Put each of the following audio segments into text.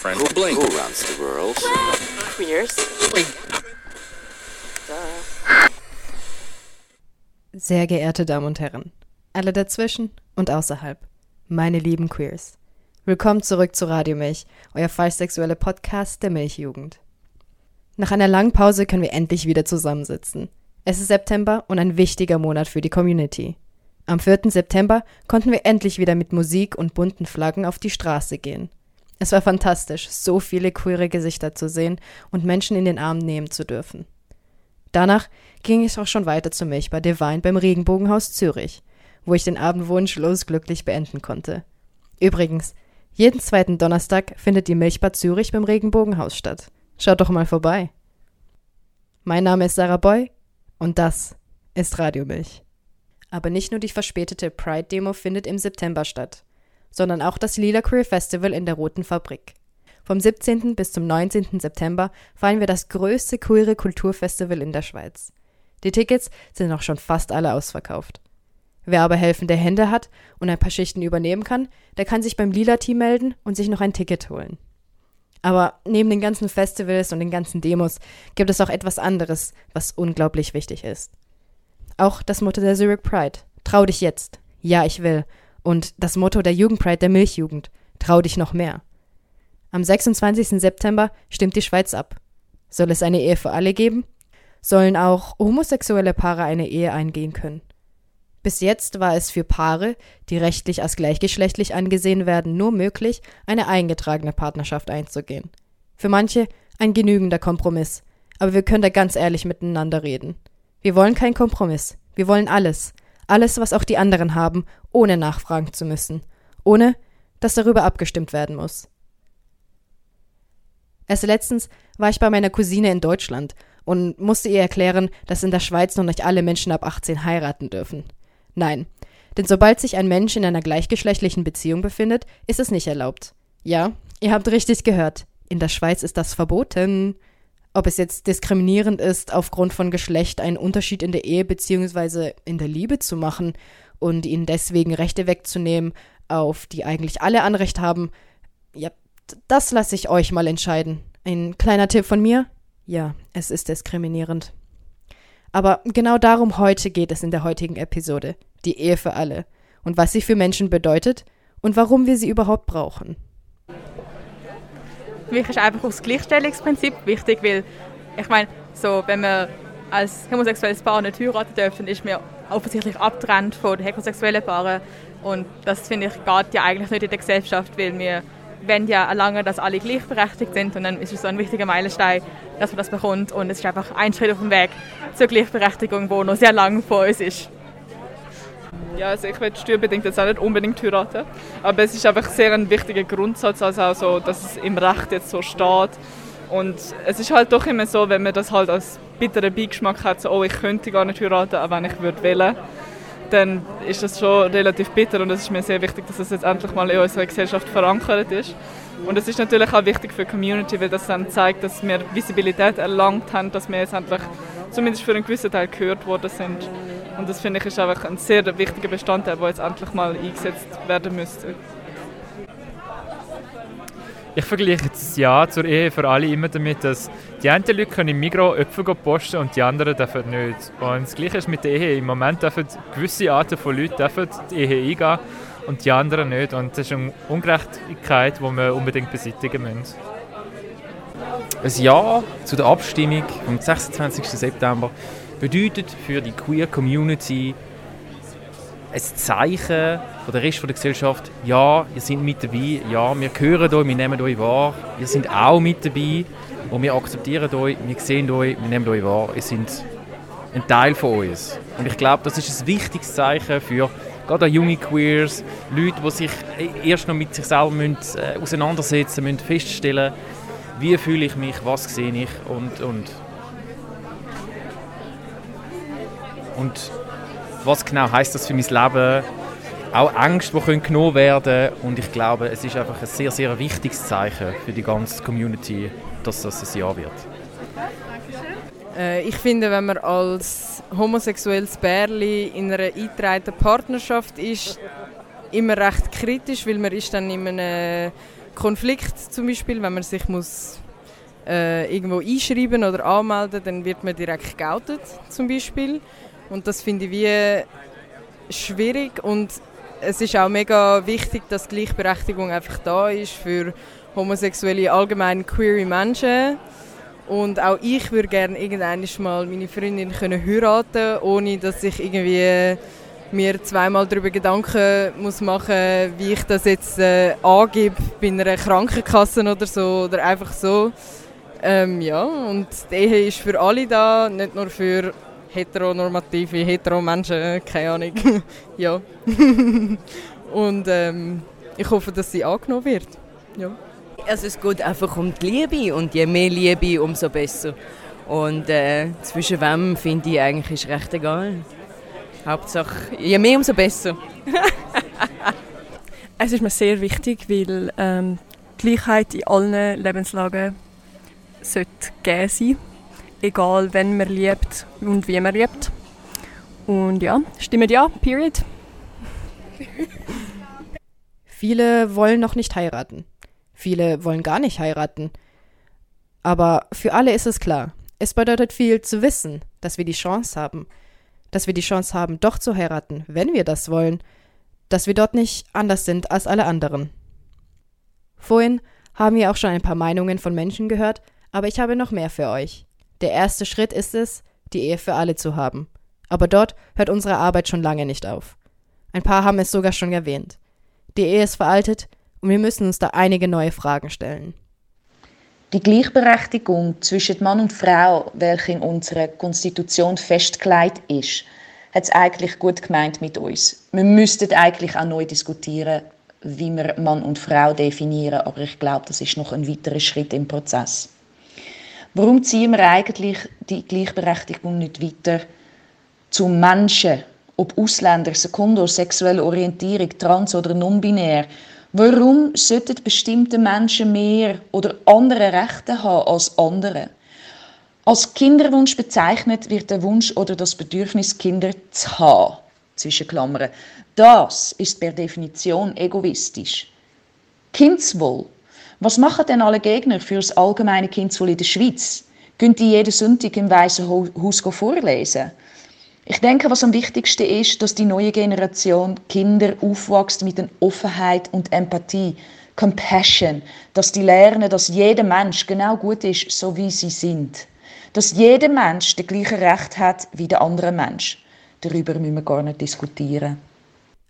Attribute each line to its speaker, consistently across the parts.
Speaker 1: friend.
Speaker 2: Who, blink. Who runs the world?
Speaker 3: Queers.
Speaker 4: Sehr geehrte Damen und Herren, alle dazwischen und außerhalb, meine lieben Queers. Willkommen zurück zu Radio Milch, euer falschsexuelle Podcast der Milchjugend. Nach einer langen Pause können wir endlich wieder zusammensitzen. Es ist September und ein wichtiger Monat für die Community. Am 4. September konnten wir endlich wieder mit Musik und bunten Flaggen auf die Straße gehen. Es war fantastisch, so viele queere Gesichter zu sehen und Menschen in den Arm nehmen zu dürfen. Danach ging es auch schon weiter zur Milch bei Divine beim Regenbogenhaus Zürich, wo ich den Abend wunschlos glücklich beenden konnte. Übrigens, jeden zweiten Donnerstag findet die Milchbar Zürich beim Regenbogenhaus statt. Schaut doch mal vorbei. Mein Name ist Sarah Boy und das ist Radio Milch. Aber nicht nur die verspätete Pride-Demo findet im September statt, sondern auch das Lila Queer Festival in der Roten Fabrik. Vom 17. bis zum 19. September feiern wir das größte queere Kulturfestival in der Schweiz. Die Tickets sind auch schon fast alle ausverkauft. Wer aber helfende Hände hat und ein paar Schichten übernehmen kann, der kann sich beim Lila-Team melden und sich noch ein Ticket holen. Aber neben den ganzen Festivals und den ganzen Demos gibt es auch etwas anderes, was unglaublich wichtig ist. Auch das Motto der Zurich Pride, trau dich jetzt, ja ich will, und das Motto der Jugendpride der Milchjugend, trau dich noch mehr. Am 26. September stimmt die Schweiz ab. Soll es eine Ehe für alle geben? Sollen auch homosexuelle Paare eine Ehe eingehen können? Bis jetzt war es für Paare, die rechtlich als gleichgeschlechtlich angesehen werden, nur möglich, eine eingetragene Partnerschaft einzugehen. Für manche ein genügender Kompromiss, aber wir können da ganz ehrlich miteinander reden. Wir wollen keinen Kompromiss, wir wollen alles, alles, was auch die anderen haben, ohne nachfragen zu müssen, ohne dass darüber abgestimmt werden muss. Erst letztens war ich bei meiner Cousine in Deutschland und musste ihr erklären, dass in der Schweiz noch nicht alle Menschen ab 18 heiraten dürfen. Nein, denn sobald sich ein Mensch in einer gleichgeschlechtlichen Beziehung befindet, ist es nicht erlaubt. Ja, ihr habt richtig gehört. In der Schweiz ist das verboten. Ob es jetzt diskriminierend ist, aufgrund von Geschlecht einen Unterschied in der Ehe bzw. in der Liebe zu machen und ihnen deswegen Rechte wegzunehmen, auf die eigentlich alle Anrecht haben, ja, das lasse ich euch mal entscheiden. Ein kleiner Tipp von mir? Ja, es ist diskriminierend. Aber genau darum heute geht es in der heutigen Episode. Die Ehe für alle. Und was sie für Menschen bedeutet und warum wir sie überhaupt brauchen.
Speaker 5: Für mich ist einfach das Gleichstellungsprinzip wichtig, weil ich meine, so, wenn wir als homosexuelles Paar nicht heiraten dürfen, ist mir offensichtlich abtrennt von den heterosexuellen Paaren. Und das finde ich geht ja eigentlich nicht in der Gesellschaft, weil wir wollen ja erlangen, dass alle gleichberechtigt sind und dann ist es so ein wichtiger Meilenstein, dass man das bekommt und es ist einfach ein Schritt auf dem Weg zur Gleichberechtigung, wo noch sehr lang vor uns ist.
Speaker 6: Ja, also ich will steuerbedingt jetzt auch nicht unbedingt heiraten, aber es ist einfach sehr ein wichtiger Grundsatz, also auch so, dass es im Recht jetzt so steht und es ist halt doch immer so, wenn man das halt als bitteren Beigeschmack hat, so, oh, ich könnte gar nicht heiraten, auch wenn ich würde wollen, dann ist das schon relativ bitter und es ist mir sehr wichtig, dass es jetzt endlich mal in unserer Gesellschaft verankert ist. Und es ist natürlich auch wichtig für die Community, weil das dann zeigt, dass wir Visibilität erlangt haben, dass wir jetzt endlich zumindest für einen gewissen Teil gehört worden sind. Und das finde ich ist einfach ein sehr wichtiger Bestandteil, der jetzt endlich mal eingesetzt werden müsste.
Speaker 7: Ich vergleiche das Ja zur Ehe für alle immer damit, dass die einen Leute können im Migros Äpfel posten und die anderen dürfen nicht. Und das Gleiche ist mit der Ehe. Im Moment dürfen gewisse Arten von Leuten dürfen die Ehe eingehen und die anderen nicht. Und das ist eine Ungerechtigkeit, die wir unbedingt beseitigen müssen.
Speaker 8: Ein Ja zu der Abstimmung vom 26. September bedeutet für die Queer Community ein Zeichen von der Rest der Gesellschaft, ja, ihr seid mit dabei, ja, wir hören euch, wir nehmen euch wahr, ihr seid auch mit dabei und wir akzeptieren euch, wir sehen euch, wir nehmen euch wahr, ihr seid ein Teil von uns. Und ich glaube, das ist ein wichtiges Zeichen für gerade junge Queers, Leute, die sich erst noch mit sich selber müssen, äh, auseinandersetzen müssen, feststellen, wie fühle ich mich, was sehe ich und, und, und was genau heißt das für mein Leben? Auch Ängste, die können genommen werden und ich glaube, es ist einfach ein sehr, sehr wichtiges Zeichen für die ganze Community, dass das ein Ja wird.
Speaker 9: Äh, ich finde, wenn man als homosexuelles Bärli in einer eingetragenen Partnerschaft ist, immer recht kritisch, weil man ist dann in einem Konflikt zum Beispiel, wenn man sich muss äh, irgendwo einschreiben oder anmelden, dann wird man direkt geoutet zum Beispiel. Und das finde ich wie schwierig und es ist auch mega wichtig, dass Gleichberechtigung einfach da ist für homosexuelle, allgemein queere Menschen. Und auch ich würde gerne irgendwann mal meine Freundin können heiraten ohne dass ich irgendwie mir zweimal darüber Gedanken muss machen wie ich das jetzt äh, angebe bei einer Krankenkasse oder so. Oder einfach so. Ähm, ja, und die Ehe ist für alle da, nicht nur für heteronormative, hetero Menschen, keine Ahnung. ja. und ähm, ich hoffe, dass sie angenommen wird. Ja.
Speaker 1: Also es geht einfach um die Liebe und je mehr Liebe, umso besser. Und äh, zwischen wem finde ich eigentlich ist recht egal. Hauptsache, je mehr, umso besser.
Speaker 2: es ist mir sehr wichtig, weil ähm, Gleichheit in allen Lebenslagen sollte gegeben sein egal wenn man liebt und wie man liebt. Und ja, stimmt ja, period.
Speaker 4: Viele wollen noch nicht heiraten. Viele wollen gar nicht heiraten. Aber für alle ist es klar. Es bedeutet viel zu wissen, dass wir die Chance haben. Dass wir die Chance haben, doch zu heiraten, wenn wir das wollen. Dass wir dort nicht anders sind als alle anderen. Vorhin haben wir auch schon ein paar Meinungen von Menschen gehört, aber ich habe noch mehr für euch. Der erste Schritt ist es, die Ehe für alle zu haben. Aber dort hört unsere Arbeit schon lange nicht auf. Ein paar haben es sogar schon erwähnt. Die Ehe ist veraltet und wir müssen uns da einige neue Fragen stellen.
Speaker 3: Die Gleichberechtigung zwischen Mann und Frau, welche in unserer Konstitution festgelegt ist, hat es eigentlich gut gemeint mit uns. Wir müssten eigentlich auch neu diskutieren, wie wir Mann und Frau definieren, aber ich glaube, das ist noch ein weiterer Schritt im Prozess. Warum ziehen wir eigentlich die Gleichberechtigung nicht weiter zu Menschen, ob Ausländer, Sekundo, sexuelle Orientierung, trans oder non-binär? Warum sollten bestimmte Menschen mehr oder andere Rechte haben als andere? Als Kinderwunsch bezeichnet wird der Wunsch oder das Bedürfnis, Kinder zu haben. Zwischen Klammern. Das ist per Definition egoistisch. Kindswohl was machen denn alle Gegner für das allgemeine Kindswohl in der Schweiz? Gehen die jeden Sonntag im Weißen Haus vorlesen? Ich denke, was am wichtigsten ist, dass die neue Generation Kinder aufwächst mit einer Offenheit und Empathie, Compassion, dass die lernen, dass jeder Mensch genau gut ist, so wie sie sind. Dass jeder Mensch das gleiche Recht hat wie der andere Mensch. Darüber müssen wir gar nicht diskutieren.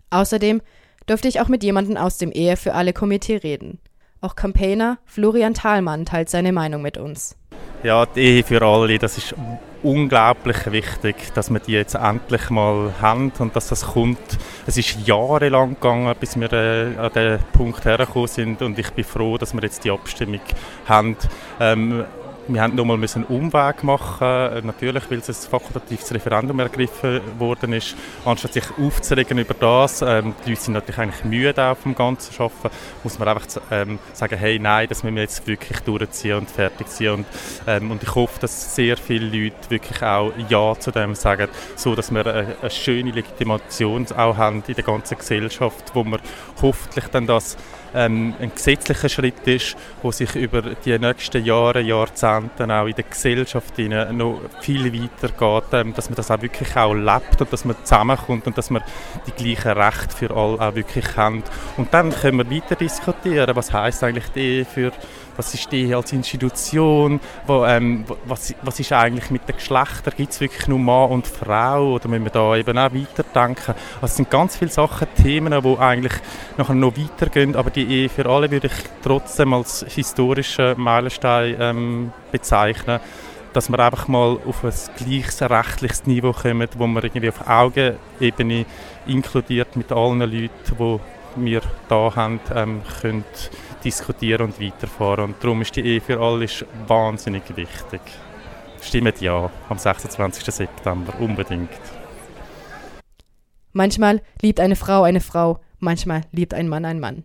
Speaker 4: Außerdem durfte ich auch mit jemandem aus dem Ehe für alle Komitee reden. Auch Campaigner Florian Thalmann teilt seine Meinung mit uns.
Speaker 10: Ja, die Ehe für alle, das ist unglaublich wichtig, dass wir die jetzt endlich mal haben und dass das kommt. Es ist jahrelang gegangen, bis wir äh, an den Punkt hergekommen sind und ich bin froh, dass wir jetzt die Abstimmung haben. Ähm, wir haben nochmal einen Umweg machen, natürlich, weil es ein fakultatives Referendum ergriffen worden ist. Anstatt sich aufzuregen über das, ähm, die Leute sind natürlich eigentlich müde auf dem ganzen Arbeiten, muss man einfach ähm, sagen, hey, nein, das müssen wir jetzt wirklich durchziehen und fertig ziehen. Und, ähm, und ich hoffe, dass sehr viele Leute wirklich auch Ja zu dem sagen, so dass wir eine, eine schöne Legitimation auch haben in der ganzen Gesellschaft, wo wir hoffentlich dann das ähm, ein gesetzlicher Schritt ist, wo sich über die nächsten Jahre, Jahrzehnte auch in der Gesellschaft noch viel weiter geht, ähm, dass man das auch wirklich auch lebt und dass man zusammenkommt und dass man die gleichen Rechte für alle auch wirklich haben. Und dann können wir weiter diskutieren, was heißt eigentlich die für was ist die als Institution, wo, ähm, was, was ist eigentlich mit den Geschlechtern, gibt es wirklich nur Mann und Frau? Oder müssen wir da eben auch weiterdenken? Also es sind ganz viele Sachen, Themen, die eigentlich nachher noch weitergehen, aber die Ehe für alle würde ich trotzdem als historischen Meilenstein ähm, bezeichnen. Dass wir einfach mal auf ein gleiches rechtliches Niveau kommen, wo wir irgendwie auf Augenebene inkludiert mit allen Leuten, die wir da haben, ähm, können diskutieren und weiterfahren. Und darum ist die Ehe für alle wahnsinnig wichtig. Stimmt ja am 26. September unbedingt.
Speaker 4: Manchmal liebt eine Frau eine Frau, manchmal liebt ein Mann einen Mann.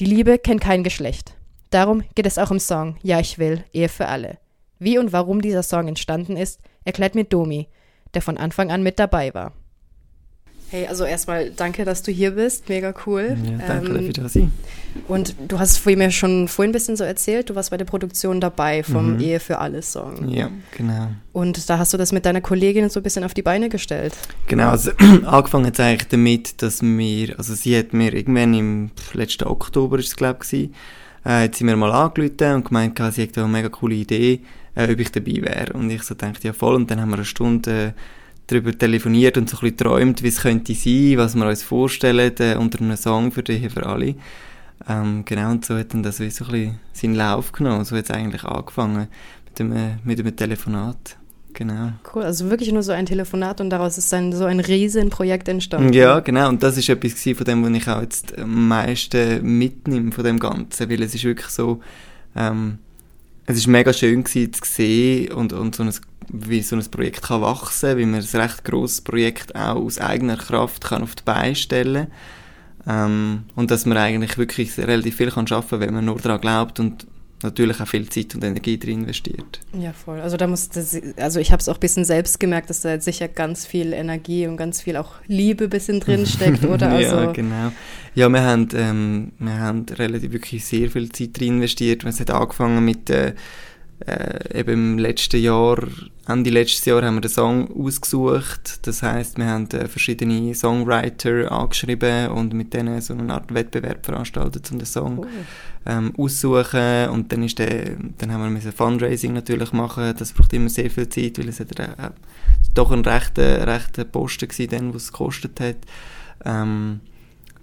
Speaker 4: Die Liebe kennt kein Geschlecht. Darum geht es auch im Song Ja, ich will, Ehe für alle. Wie und warum dieser Song entstanden ist, erklärt mir Domi, der von Anfang an mit dabei war. Hey, also erstmal danke, dass du hier bist. Mega cool.
Speaker 11: Ja, danke, ähm, dass ich
Speaker 4: Und du hast vorhin mir schon vorhin ein bisschen so erzählt, du warst bei der Produktion dabei vom mhm. Ehe für alles Song.
Speaker 11: Ja, genau.
Speaker 4: Und da hast du das mit deiner Kollegin so ein bisschen auf die Beine gestellt.
Speaker 11: Genau, also angefangen hat es eigentlich damit, dass wir, also sie hat mir irgendwann im letzten Oktober, ist es glaube ich, äh, hat sie mir mal angerufen und gemeint, sie hätte eine mega coole Idee, äh, ob ich dabei wäre. Und ich so dachte, ja voll. Und dann haben wir eine Stunde äh, darüber telefoniert und so ein bisschen geträumt, wie es könnte sein, was wir uns vorstellen äh, unter einem Song für dich, für alle. Ähm, genau, und so hat dann das wie so ein bisschen seinen Lauf genommen. So hat es eigentlich angefangen mit einem, mit einem Telefonat. Genau.
Speaker 4: Cool, also wirklich nur so ein Telefonat und daraus ist dann so ein Riesenprojekt entstanden.
Speaker 11: Ja, genau, und das ist etwas von dem, was ich auch jetzt am meisten mitnehme von dem Ganzen, weil es ist wirklich so, ähm, es ist mega schön gewesen, zu sehen und, und so ein, wie so ein Projekt kann wachsen, wie man ein recht grosses Projekt auch aus eigener Kraft kann auf die Beine stellen ähm, und dass man eigentlich wirklich relativ viel kann schaffen, wenn man nur daran glaubt und natürlich auch viel Zeit und Energie drin investiert.
Speaker 4: Ja, voll. Also da muss das, also ich habe es auch ein bisschen selbst gemerkt, dass da sicher ganz viel Energie und ganz viel auch Liebe ein bisschen drin steckt, oder?
Speaker 11: Also ja, genau. Ja, wir haben, ähm, wir haben relativ wirklich sehr viel Zeit drin investiert. Es hat angefangen mit äh, äh, eben im letzten Jahr, Ende letztes Jahr haben wir den Song ausgesucht. Das heißt, wir haben äh, verschiedene Songwriter angeschrieben und mit denen so eine Art Wettbewerb veranstaltet, um den Song cool. ähm, aussuchen. Und dann ist der, dann haben wir müssen Fundraising natürlich machen. Das braucht immer sehr viel Zeit, weil es hat, äh, doch ein rechter, rechter Posten war, was es gekostet hat. Ähm,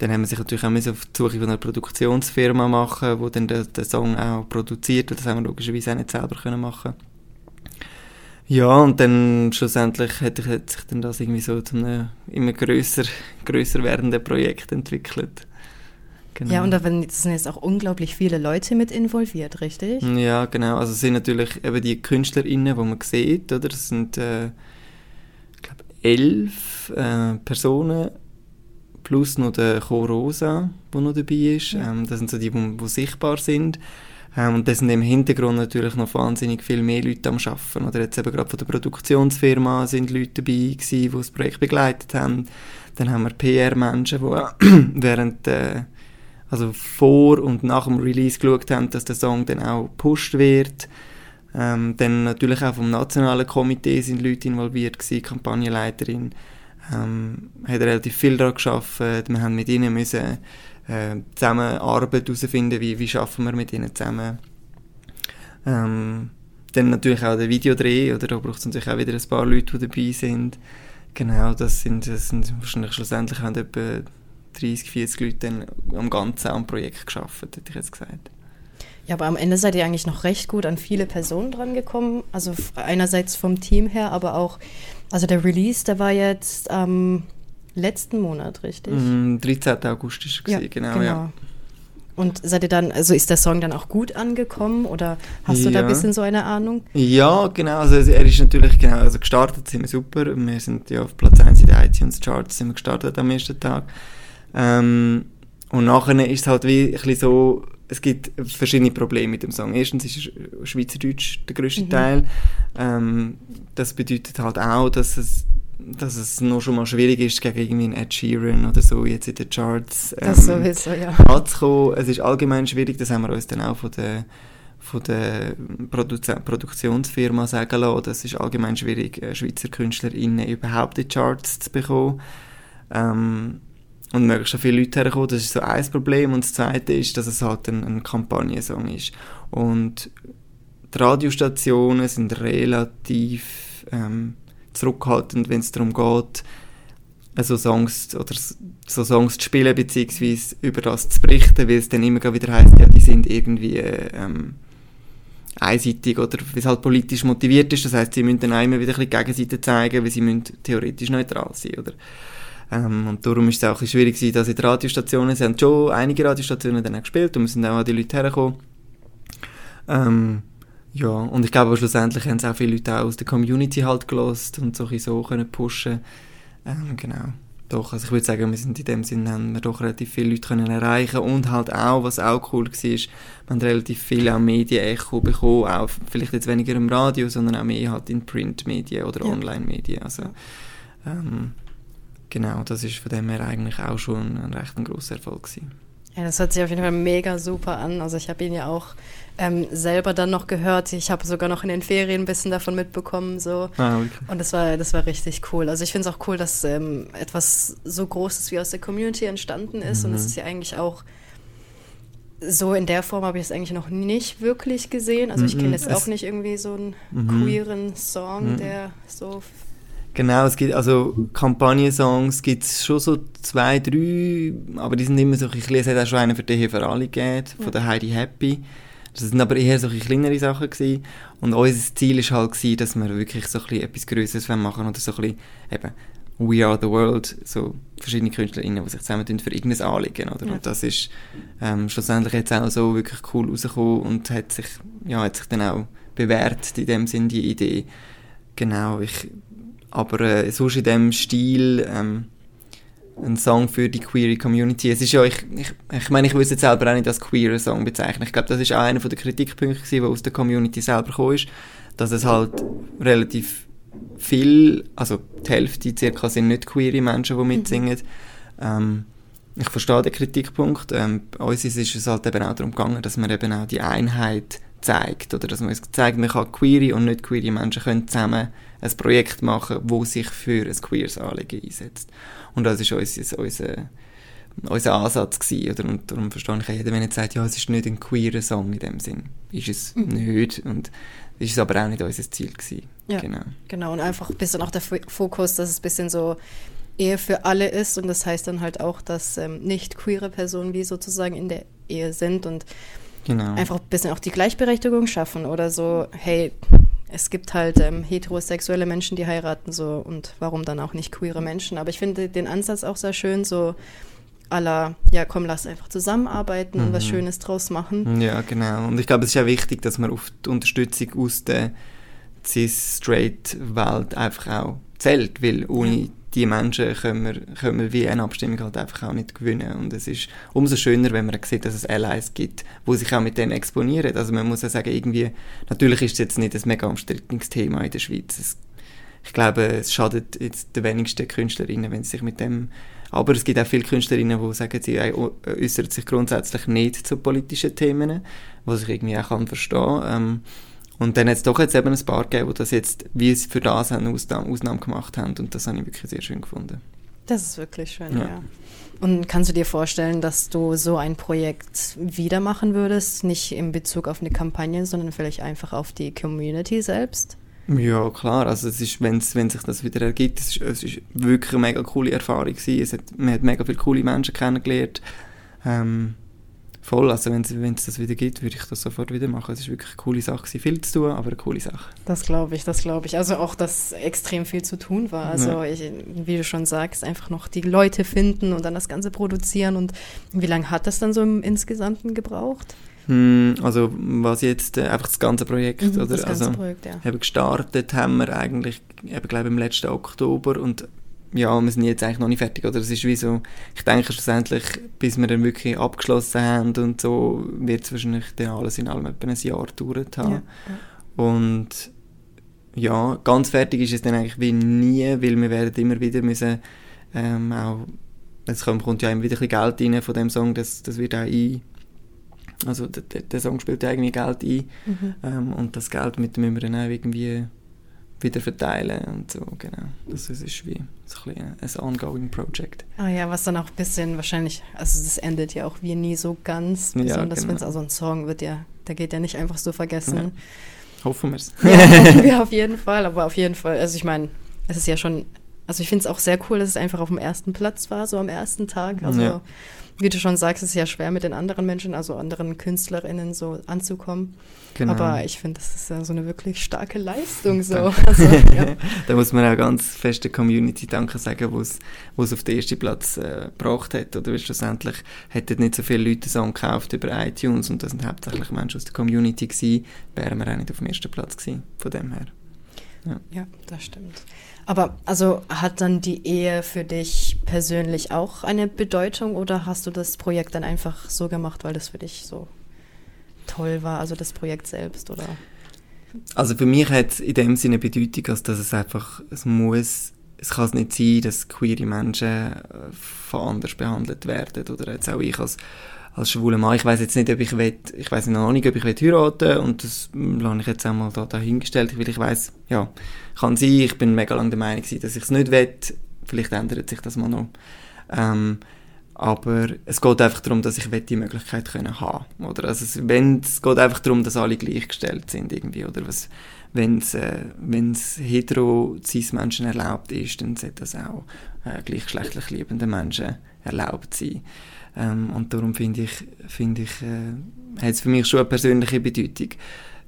Speaker 11: dann haben wir sich natürlich auch auf die Suche von einer Produktionsfirma machen, die dann den, den Song auch produziert. Und das haben wir logischerweise auch nicht selber können machen ja, und dann schlussendlich hat, hat sich dann das irgendwie so zu einem immer grösser, grösser werdenden Projekt entwickelt.
Speaker 4: Genau. Ja, und da sind jetzt auch unglaublich viele Leute mit involviert, richtig?
Speaker 11: Ja, genau. Also es sind natürlich eben die KünstlerInnen, die man sieht, oder? Das sind, äh, ich glaube, elf äh, Personen plus noch der Chor Rosa, der noch dabei ist. Ähm, das sind so die, die, sichtbar sind. Ähm, und da sind im Hintergrund natürlich noch wahnsinnig viel mehr Leute am Arbeiten. Oder jetzt eben gerade von der Produktionsfirma sind Leute dabei gewesen, die das Projekt begleitet haben. Dann haben wir PR-Menschen, die während äh, also vor und nach dem Release geschaut haben, dass der Song dann auch gepusht wird. Ähm, dann natürlich auch vom nationalen Komitee sind Leute involviert gewesen, Kampagnenleiterin ähm, hat relativ viel daran geschafft. Wir haben mit ihnen müssen äh, zusammen Arbeit herausfinden, wie, wie schaffen wir mit ihnen zusammen. Ähm, dann natürlich auch der Videodreh, oder da braucht es natürlich auch wieder ein paar Leute, die dabei sind. Genau, das sind, das sind wahrscheinlich schlussendlich haben etwa 30, 40 Leute dann am ganzen Soundprojekt geschafft, hätte ich jetzt gesagt.
Speaker 4: Ja, aber am Ende seid ihr eigentlich noch recht gut an viele Personen dran gekommen. Also einerseits vom Team her, aber auch, also der Release, der war jetzt am ähm, letzten Monat, richtig?
Speaker 11: Mm, 13. August ist es, ja, genau, genau. Ja.
Speaker 4: Und seid ihr dann, also ist der Song dann auch gut angekommen oder hast ja. du da ein bisschen so eine Ahnung?
Speaker 11: Ja, genau, also er ist natürlich, genau, also gestartet sind wir super, wir sind ja auf Platz 1 in den iTunes Charts sind wir gestartet am ersten Tag. Ähm, und nachher ist es halt wie ein bisschen so, es gibt verschiedene Probleme mit dem Song. Erstens ist Schweizerdeutsch der größte mhm. Teil. Ähm, das bedeutet halt auch, dass es dass es noch schon mal schwierig ist, gegen irgendwie einen Ed Sheeran oder so jetzt in den Charts
Speaker 4: ähm, das sowieso, ja.
Speaker 11: anzukommen. Es ist allgemein schwierig, das haben wir uns dann auch von der, von der Produ Produktionsfirma sagen lassen. Es ist allgemein schwierig, äh, Schweizer KünstlerInnen überhaupt in die Charts zu bekommen. Ähm, und möglichst viele Leute herkommen, das ist so ein Problem. Und das zweite ist, dass es halt ein, ein Kampagnensong ist. Und die Radiostationen sind relativ ähm, zurückhaltend, wenn es darum geht, so Songs oder so Songs zu spielen beziehungsweise über das zu berichten, weil es dann immer wieder heißt, ja, die sind irgendwie ähm, einseitig oder weil es halt politisch motiviert ist. Das heißt, sie müssen dann auch immer wieder ein bisschen Gegenseite zeigen, weil sie müssen theoretisch neutral sein, oder? Ähm, und darum ist es auch ein bisschen schwierig gewesen, dass in den Radiostationen, sie haben schon einige Radiostationen dann auch gespielt und wir sind auch an die Leute hergekommen. Ähm, ja, und ich glaube schlussendlich haben es auch viele Leute auch aus der Community halt gelost und so, so können pushen. Ähm, genau. Doch, also ich würde sagen, wir sind in dem Sinne haben wir doch relativ viele Leute können erreichen und halt auch, was auch cool war, wir haben relativ viele auch Medienecho bekommen, auch vielleicht jetzt weniger im Radio, sondern auch mehr halt in Printmedien oder ja. Online-Medien. Also, ähm, genau, das ist von dem her eigentlich auch schon ein recht ein grosser Erfolg gewesen.
Speaker 4: Ja, das hört sich auf jeden Fall mega super an. Also ich habe ihn ja auch ähm, selber dann noch gehört. Ich habe sogar noch in den Ferien ein bisschen davon mitbekommen. So.
Speaker 11: Ah, okay.
Speaker 4: Und das war, das war richtig cool. Also ich finde es auch cool, dass ähm, etwas so Großes wie aus der Community entstanden ist.
Speaker 11: Mhm.
Speaker 4: Und es ist ja eigentlich auch so in der Form habe ich es eigentlich noch nicht wirklich gesehen. Also ich kenne
Speaker 11: Mhm.
Speaker 4: jetzt
Speaker 11: Es-
Speaker 4: auch nicht irgendwie so einen
Speaker 11: Mhm.
Speaker 4: queeren Song,
Speaker 11: Mhm.
Speaker 4: der so
Speaker 11: Genau, es gibt also Kampagnensongs gibt es schon so zwei, drei, aber die sind immer so ein bisschen, es hat auch schon einen für die für alle gegeben, von der Heidi Happy. Das sind aber eher so ein kleinere Sachen gewesen. Und unser Ziel ist halt gewesen, dass wir wirklich so ein bisschen etwas Größeres machen oder so ein bisschen eben We Are the World, so verschiedene KünstlerInnen, die sich zusammentun für irgendein Anliegen, oder?
Speaker 4: Ja.
Speaker 11: Und das ist ähm, schlussendlich jetzt auch so wirklich cool rausgekommen und hat sich, ja, hat sich dann auch bewährt in dem Sinn, die Idee. Genau, ich, aber äh, sonst in dem Stil ähm, ein Song für die queere Community. Es ist ja, ich, ich, ich meine, ich würde es jetzt selber auch nicht als queeren Song bezeichnen. Ich glaube, das ist auch einer der Kritikpunkte, gewesen, der aus der Community selber gekommen ist, dass es halt relativ viel, also die Hälfte circa sind nicht queere Menschen, die mitsingen. Ähm, ich verstehe den Kritikpunkt. Ähm, bei uns ist es halt eben auch darum gegangen, dass man eben auch die Einheit zeigt, oder dass man es zeigt, man kann queere und nicht queere Menschen können zusammen ein Projekt machen, wo sich für ein queeres Anliegen einsetzt. Und das ist unser, unser, unser Ansatz gewesen, oder? Und darum verstehe ich auch jeden, wenn er sagt, ja, es ist nicht ein queerer Song in dem Sinn. Ist es nicht und ist es aber auch nicht unser Ziel gewesen.
Speaker 4: Ja.
Speaker 11: Genau.
Speaker 4: Genau, und einfach ein bisschen auch der Fo- Fokus, dass es ein bisschen so Ehe für alle ist und das heißt dann halt auch, dass ähm, nicht queere Personen wie sozusagen in der Ehe sind und
Speaker 11: Genau.
Speaker 4: einfach ein bisschen auch die Gleichberechtigung schaffen oder so, hey, es gibt halt ähm, heterosexuelle Menschen, die heiraten so und warum dann auch nicht queere Menschen. Aber ich finde den Ansatz auch sehr schön, so aller, ja komm, lass einfach zusammenarbeiten und was
Speaker 11: Mhm.
Speaker 4: Schönes draus machen.
Speaker 11: Ja, genau. Und ich glaube, es ist auch wichtig, dass man auf die Unterstützung aus der cis-straight-Welt einfach auch zählt, weil ohne die Menschen können wir, können wir wie eine Abstimmung halt einfach auch nicht gewinnen. Und es ist umso schöner, wenn man sieht, dass es Allies gibt, die sich auch mit denen exponieren. Also man muss ja sagen, irgendwie, natürlich ist es jetzt nicht ein mega umstrittenes Thema in der Schweiz. Es, ich glaube, es schadet jetzt den wenigsten Künstlerinnen, wenn sie sich mit dem aber es gibt auch viele Künstlerinnen, die sagen, sie äh, äußern sich grundsätzlich nicht zu politischen Themen, was ich irgendwie auch kann verstehen ähm, Und dann hat es doch jetzt eben ein paar gegeben, die das jetzt, wie es für das eine Ausnahme, gemacht haben und das habe ich wirklich sehr schön gefunden.
Speaker 4: Das ist wirklich schön,
Speaker 11: Ja.
Speaker 4: ja. Und kannst du dir vorstellen, dass du so ein Projekt wieder machen würdest, nicht in Bezug auf eine Kampagne, sondern vielleicht einfach auf die Community selbst?
Speaker 11: Ja, klar. Also es ist, wenn's, wenn sich das wieder ergibt, es ist, es ist wirklich eine mega coole Erfahrung gewesen. Es hat, man hat mega viele coole Menschen kennengelernt. Ähm, voll, also wenn es das wieder gibt, würde ich das sofort wieder machen. Es ist wirklich eine coole Sache gewesen. Viel zu tun, aber eine coole Sache.
Speaker 4: Das glaube ich, das glaube ich. Also auch, dass extrem viel zu tun war. Also
Speaker 11: Ja.
Speaker 4: ich, wie du schon sagst, einfach noch die Leute finden und dann das Ganze produzieren. Und wie lange hat das dann so im Insgesamten gebraucht?
Speaker 11: Hm, also was jetzt äh, einfach das ganze Projekt,
Speaker 4: Mhm,
Speaker 11: oder?
Speaker 4: das ganze
Speaker 11: also,
Speaker 4: Projekt, ja.
Speaker 11: Eben gestartet haben wir eigentlich, eben, glaube im letzten Oktober und ja, wir sind jetzt eigentlich noch nicht fertig, oder? Es ist wie so, ich denke schlussendlich, bis wir dann wirklich abgeschlossen haben und so, wird es wahrscheinlich dann alles in allem etwa ein Jahr gedauert haben.
Speaker 4: Ja,
Speaker 11: Und ja, ganz fertig ist es dann eigentlich wie nie, weil wir werden immer wieder müssen, ähm, auch, es kommt, ja immer wieder ein bisschen Geld rein von dem Song, das, das wird auch ein, also der, der, Song spielt ja irgendwie Geld ein
Speaker 4: Mhm.
Speaker 11: ähm, und das Geld mit dem müssen wir dann auch irgendwie wieder verteilen und so, genau. Das, ist wie so ein, ein ongoing Project.
Speaker 4: Ah ja, was dann auch ein bisschen wahrscheinlich, also das endet ja auch wie nie so ganz,
Speaker 11: Ja,
Speaker 4: besonders
Speaker 11: genau.
Speaker 4: wenn es also ein Song wird ja, der geht ja nicht einfach so vergessen.
Speaker 11: Ja. Hoffen wir es.
Speaker 4: Ja, hoffen wir auf jeden Fall, aber auf jeden Fall, also ich meine, es ist ja schon, also ich finde es auch sehr cool, dass es einfach auf dem ersten Platz war, so am ersten Tag. Also
Speaker 11: Ja.
Speaker 4: wie du schon sagst, es ist ja schwer mit den anderen Menschen, also anderen KünstlerInnen so anzukommen.
Speaker 11: Genau.
Speaker 4: Aber ich finde, das ist ja so eine wirklich starke Leistung so. Also, ja.
Speaker 11: da muss man auch ganz fest der Community Danke sagen, wo es es auf den ersten Platz äh, gebracht hat. Oder schlussendlich hätten nicht so viele Leute Song gekauft über iTunes und das sind hauptsächlich Menschen aus der Community gewesen, wären wir auch nicht auf dem ersten Platz gewesen, von dem her. Ja.
Speaker 4: Ja, das stimmt. Aber also hat dann die Ehe für dich persönlich auch eine Bedeutung oder hast du das Projekt dann einfach so gemacht, weil das für dich so toll war, also das Projekt selbst oder?
Speaker 11: Also für mich hat es in dem Sinne Bedeutung, als dass es einfach, es muss es kann nicht sein, dass queere Menschen äh, von anders behandelt werden. Oder jetzt auch ich als, als schwuler Mann. Ich weiß jetzt nicht, ob ich will, ich weiß noch nicht, ob ich will heiraten und das lasse ich jetzt einmal da dahingestellt, weil ich weiß, ja, kann sein, ich bin mega lange der Meinung gewesen, dass ich es nicht will. Vielleicht ändert sich das mal noch. Ähm, aber es geht einfach darum, dass ich die Möglichkeit können haben oder also es, wenn, es geht einfach darum, dass alle gleichgestellt sind irgendwie oder was wenn es äh, hetero cis Menschen erlaubt ist, dann sollte das auch äh, gleichgeschlechtlich liebenden Menschen erlaubt sein. Ähm, und darum finde ich, finde ich, äh, hat es für mich schon eine persönliche Bedeutung,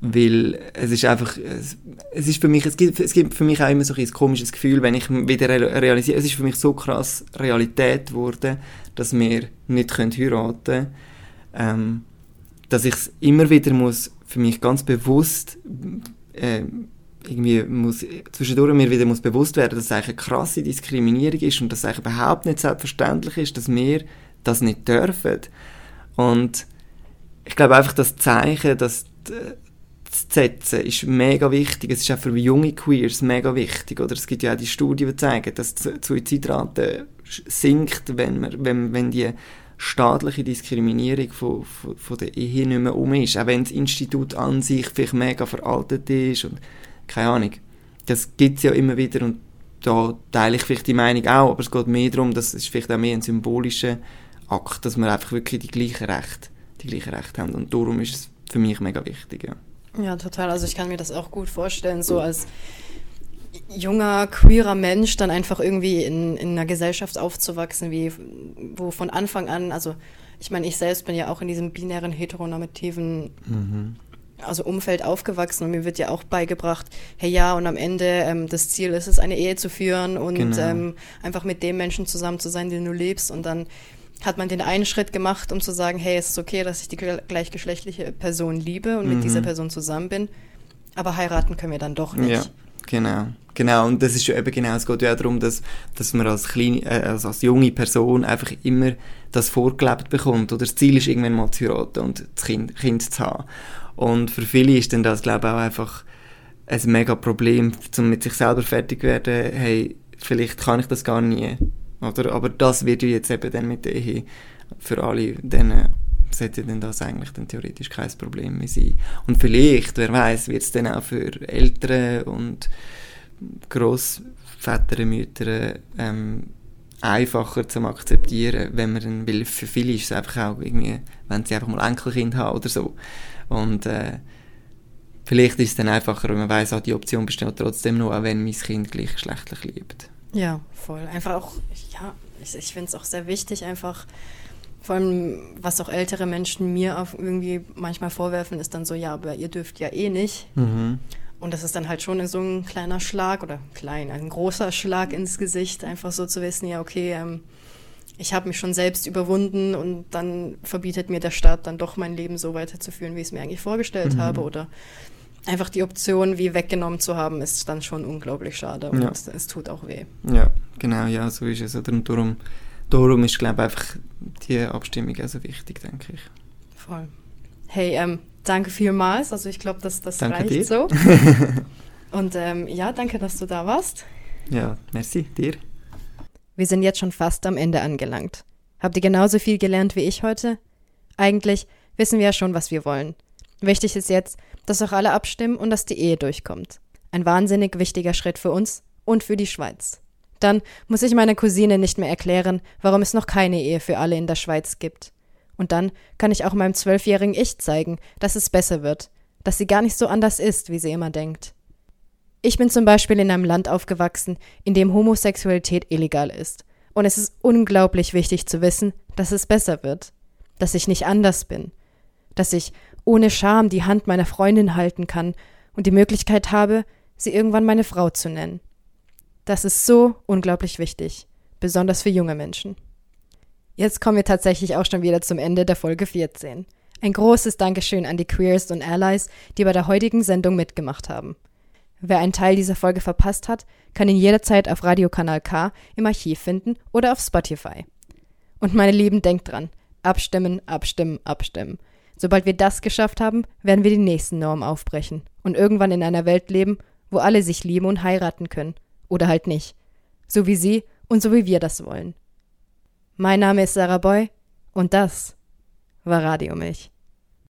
Speaker 11: weil es ist einfach, es, es, ist für mich, es gibt, es gibt für mich auch immer so ein komisches Gefühl, wenn ich wieder realisiere, es ist für mich so krass Realität geworden, dass wir nicht können heiraten ähm, dass ich es immer wieder muss, für mich ganz bewusst äh, irgendwie muss zwischendurch mir wieder muss bewusst werden, dass es eigentlich eine krasse Diskriminierung ist und dass es eigentlich überhaupt nicht selbstverständlich ist, dass wir das nicht dürfen. Und ich glaube einfach, das Zeichen, das zu setzen, ist mega wichtig. Es ist auch für junge Queers mega wichtig. Oder es gibt ja auch die Studien, die zeigen, dass die Suizidrate sinkt, wenn, man, wenn, wenn die staatliche Diskriminierung von, von, von der Ehe nicht mehr um ist. Auch wenn das Institut an sich vielleicht mega veraltet ist und keine Ahnung. Das gibt es ja immer wieder und da teile ich vielleicht die Meinung auch, aber es geht mehr darum, dass es vielleicht auch mehr ein symbolischer Akt, dass wir einfach wirklich die gleichen Rechte, die gleichen Rechte haben und darum ist es für mich mega wichtig, ja.
Speaker 4: Ja, total. Also ich kann mir das auch gut vorstellen, so als junger, queerer Mensch dann einfach irgendwie in, in einer Gesellschaft aufzuwachsen, wie, wo von Anfang an, also ich meine, ich selbst bin ja auch in diesem binären, heteronormativen mhm. also Umfeld aufgewachsen und mir wird ja auch beigebracht, hey ja, und am Ende ähm, das Ziel ist es, eine Ehe zu führen und genau. ähm, einfach mit dem Menschen zusammen zu sein, den du lebst und dann hat man den einen Schritt gemacht, um zu sagen, hey, es ist okay, dass ich die gleichgeschlechtliche Person liebe und mhm. mit dieser Person zusammen bin, aber heiraten können wir dann doch nicht.
Speaker 11: Ja, genau. Genau, und das ist ja eben genau, es geht ja auch darum, dass, dass man als, kleine, äh, also als junge Person einfach immer das vorgelebt bekommt. Oder das Ziel ist, irgendwann mal zu heiraten und das Kind, kind zu haben. Und für viele ist dann das, glaube ich, auch einfach ein mega Problem, um mit sich selber fertig zu werden. Hey, vielleicht kann ich das gar nie. Oder? Aber das wird ja jetzt eben dann mit der Ehe für alle dann sollte dann das eigentlich dann theoretisch kein Problem mehr sein. Und vielleicht, wer weiß, wird es dann auch für Eltern und Großväter, Mütter ähm, einfacher zu akzeptieren, wenn man dann, weil für viele ist es einfach auch irgendwie, wenn sie einfach mal Enkelkind haben oder so. Und äh, vielleicht ist es dann einfacher, wenn man weiß, ah, die Option besteht trotzdem noch, auch wenn mein Kind gleichgeschlechtlich liebt.
Speaker 4: Ja, voll. Einfach auch, ja, ich, ich finde es auch sehr wichtig, einfach, vor allem, was auch ältere Menschen mir irgendwie manchmal vorwerfen, ist dann so, ja, aber ihr dürft ja eh nicht. Mhm. Und das ist dann halt schon so ein kleiner Schlag oder klein, ein großer Schlag ins Gesicht, einfach so zu wissen, ja, okay, ähm, ich habe mich schon selbst überwunden und dann verbietet mir der Staat dann doch mein Leben so weiterzuführen, wie ich es mir eigentlich vorgestellt mhm. habe. Oder einfach die Option, wie weggenommen zu haben, ist dann schon unglaublich schade und ja. es, es, tut auch weh.
Speaker 11: Ja, genau, ja, so ist es. Und darum, darum ist, glaube ich, einfach die Abstimmung also wichtig, denke ich.
Speaker 4: Voll. Hey, ähm, danke vielmals. Also ich glaube, das, das danke reicht dir. so. Und ähm, ja, danke, dass du da warst.
Speaker 11: Ja, merci dir.
Speaker 4: Wir sind jetzt schon fast am Ende angelangt. Habt ihr genauso viel gelernt wie ich heute? Eigentlich wissen wir ja schon, was wir wollen. Wichtig ist jetzt, dass auch alle abstimmen und dass die Ehe durchkommt. Ein wahnsinnig wichtiger Schritt für uns und für die Schweiz. Dann muss ich meiner Cousine nicht mehr erklären, warum es noch keine Ehe für alle in der Schweiz gibt. Und dann kann ich auch meinem zwölfjährigen Ich zeigen, dass es besser wird, dass sie gar nicht so anders ist, wie sie immer denkt. Ich bin zum Beispiel in einem Land aufgewachsen, in dem Homosexualität illegal ist. Und es ist unglaublich wichtig zu wissen, dass es besser wird, dass ich nicht anders bin, dass ich ohne Scham die Hand meiner Freundin halten kann und die Möglichkeit habe, sie irgendwann meine Frau zu nennen. Das ist so unglaublich wichtig, besonders für junge Menschen. Jetzt kommen wir tatsächlich auch schon wieder zum Ende der Folge 14. Ein großes Dankeschön an die Queers und Allies, die bei der heutigen Sendung mitgemacht haben. Wer einen Teil dieser Folge verpasst hat, kann ihn jederzeit auf Radiokanal K im Archiv finden oder auf Spotify. Und meine Lieben, denkt dran, abstimmen, abstimmen, abstimmen. Sobald wir das geschafft haben, werden wir die nächsten Normen aufbrechen und irgendwann in einer Welt leben, wo alle sich lieben und heiraten können. Oder halt nicht. So wie Sie und so wie wir das wollen. Mein Name ist Sarah Boy und das war Radio Milch.